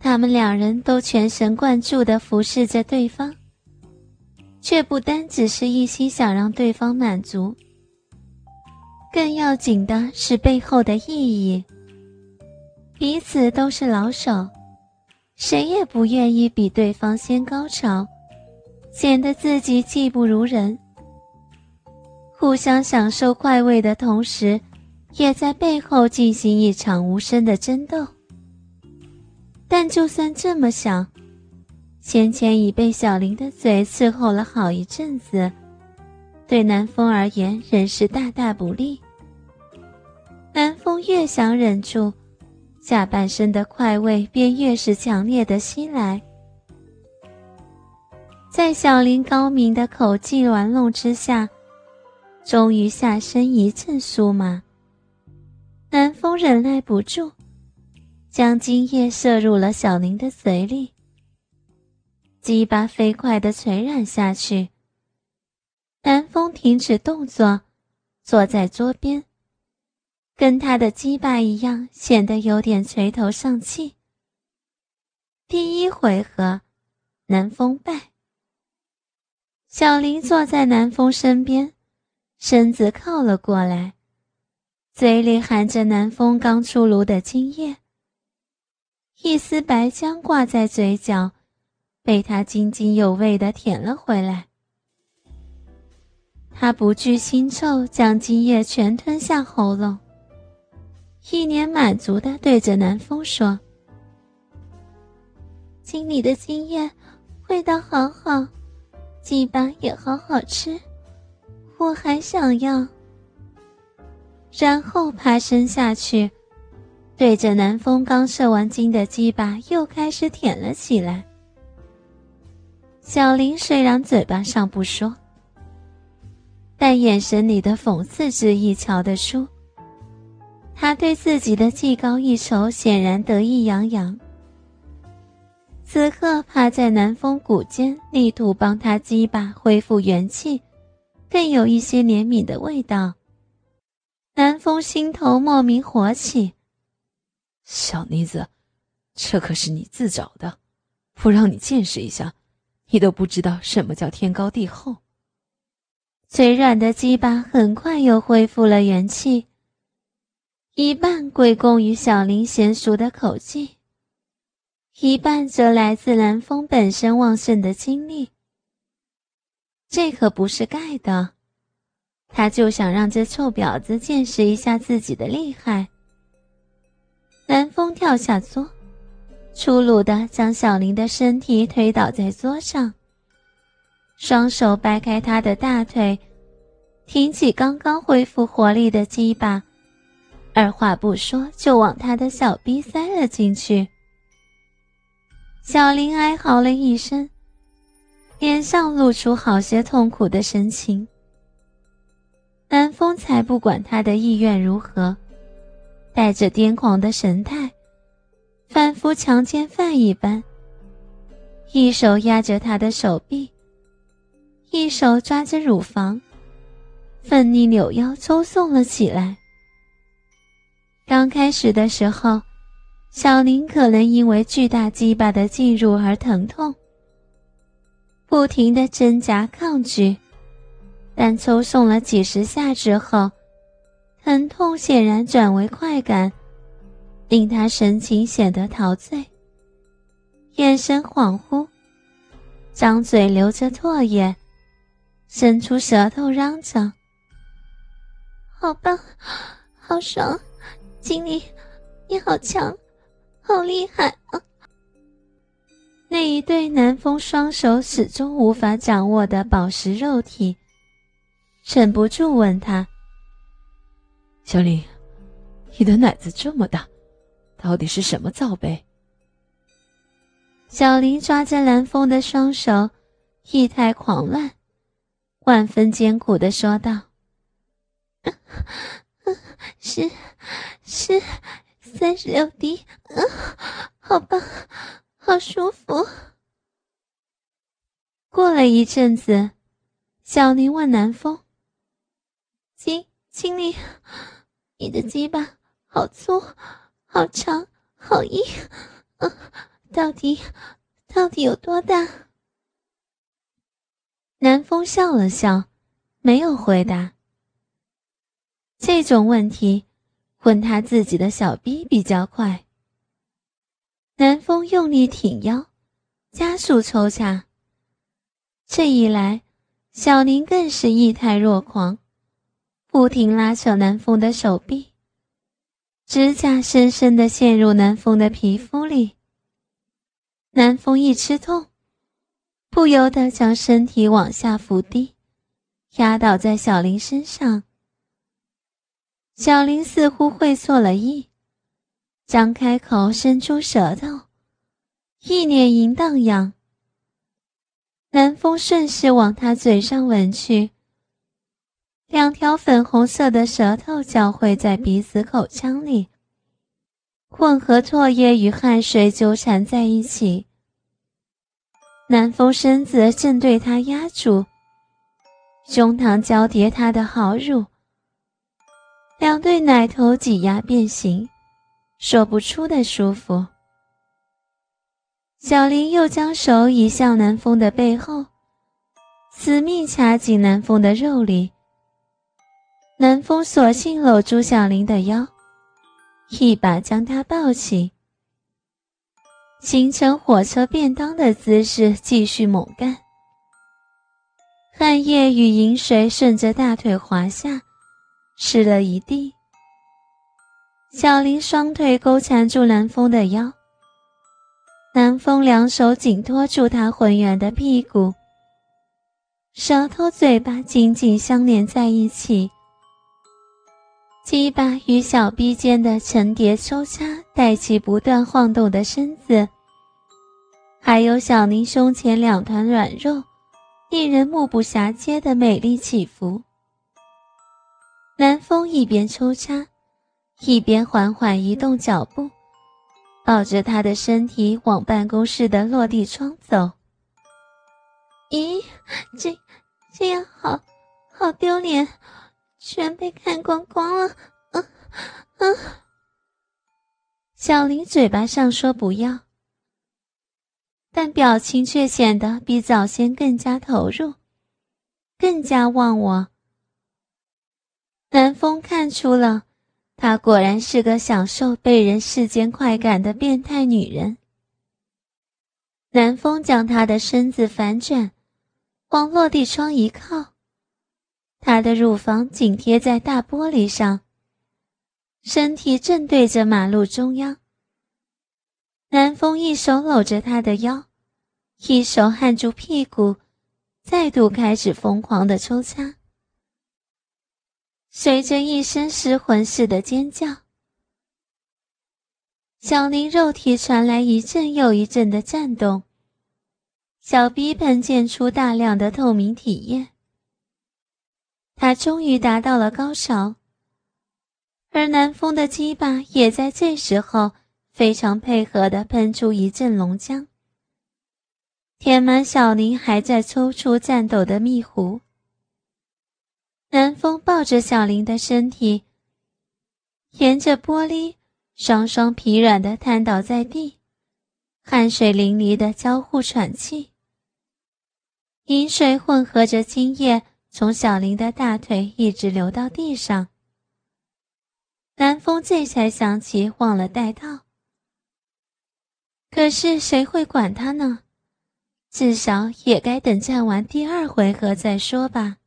他们两人都全神贯注地服侍着对方，却不单只是一心想让对方满足，更要紧的是背后的意义。彼此都是老手，谁也不愿意比对方先高潮，显得自己技不如人。互相享受快慰的同时，也在背后进行一场无声的争斗。但就算这么想，芊芊已被小林的嘴伺候了好一阵子，对南风而言仍是大大不利。南风越想忍住，下半身的快慰便越是强烈的袭来。在小林高明的口技玩弄之下，终于下身一阵酥麻。南风忍耐不住。将精液射入了小林的嘴里，鸡巴飞快地垂染下去。南风停止动作，坐在桌边，跟他的鸡巴一样，显得有点垂头丧气。第一回合，南风败。小林坐在南风身边，身子靠了过来，嘴里含着南风刚出炉的精液。一丝白浆挂在嘴角，被他津津有味地舔了回来。他不惧腥臭，将精液全吞下喉咙，一脸满足的对着南风说：“经理的精液味道好好，鸡巴也好好吃，我还想要。”然后爬身下去。对着南风刚射完精的鸡巴，又开始舔了起来。小林虽然嘴巴上不说，但眼神里的讽刺之意瞧得出，他对自己的技高一筹显然得意洋洋。此刻趴在南风骨间，力图帮他鸡巴恢复元气，更有一些怜悯的味道。南风心头莫名火起。小妮子，这可是你自找的，不让你见识一下，你都不知道什么叫天高地厚。嘴软的鸡巴很快又恢复了元气，一半归功于小林娴熟的口技，一半则来自南风本身旺盛的精力。这可不是盖的，他就想让这臭婊子见识一下自己的厉害。南风跳下桌，粗鲁地将小林的身体推倒在桌上，双手掰开他的大腿，挺起刚刚恢复活力的鸡巴，二话不说就往他的小逼塞了进去。小林哀嚎了一声，脸上露出好些痛苦的神情。南风才不管他的意愿如何。带着癫狂的神态，仿佛强奸犯一般。一手压着他的手臂，一手抓着乳房，奋力扭腰抽送了起来。刚开始的时候，小林可能因为巨大鸡巴的进入而疼痛，不停的挣扎抗拒，但抽送了几十下之后。疼痛显然转为快感，令他神情显得陶醉，眼神恍惚，张嘴流着唾液，伸出舌头嚷着：“好棒，好爽，经理，你好强，好厉害啊！”那一对南风双手始终无法掌握的宝石肉体，忍不住问他。小林，你的奶子这么大，到底是什么造杯？小林抓着蓝风的双手，意态狂乱，万分艰苦的说道：“是，是三十六滴，好棒，好舒服。”过了一阵子，小林问南风：“经经理。”你的鸡巴好粗，好长，好硬，嗯，到底到底有多大？南风笑了笑，没有回答。这种问题，问他自己的小逼比较快。南风用力挺腰，加速抽插。这一来，小林更是意态若狂，不停拉扯南风的手臂，指甲深深的陷入南风的皮肤里。南风一吃痛。不由得将身体往下伏低，压倒在小林身上。小林似乎会错了意，张开口，伸出舌头，一脸淫荡样。南风顺势往他嘴上吻去，两条粉红色的舌头交汇在彼此口腔里，混合唾液与汗水纠缠在一起。南风身子正对他压住，胸膛交叠他的好乳，两对奶头挤压变形，说不出的舒服。小林又将手移向南风的背后，死命掐紧南风的肉里。南风索性搂住小林的腰，一把将他抱起。形成火车便当的姿势，继续猛干。汗液与饮水顺着大腿滑下，湿了一地。小林双腿勾缠住南风的腰，南风两手紧托住他浑圆的屁股，舌头、嘴巴紧紧相连在一起。鸡巴与小臂间的层叠抽插，带起不断晃动的身子，还有小林胸前两团软肉，令人目不暇接的美丽起伏。南风一边抽插，一边缓缓移动脚步，抱着他的身体往办公室的落地窗走。咦，这这样好好丢脸。全被看光光了，嗯嗯。小林嘴巴上说不要，但表情却显得比早先更加投入，更加忘我。南风看出了，她果然是个享受被人世间快感的变态女人。南风将她的身子反转，往落地窗一靠。他的乳房紧贴在大玻璃上，身体正对着马路中央。南风一手搂着他的腰，一手按住屁股，再度开始疯狂的抽插。随着一声失魂似的尖叫，小林肉体传来一阵又一阵的颤动，小逼喷溅出大量的透明体液。他终于达到了高潮，而南风的鸡巴也在这时候非常配合地喷出一阵龙浆，填满小林还在抽搐颤抖的蜜壶。南风抱着小林的身体，沿着玻璃，双双疲软地瘫倒在地，汗水淋漓地交互喘气，饮水混合着精液。从小林的大腿一直流到地上，南风这才想起忘了带套。可是谁会管他呢？至少也该等战完第二回合再说吧。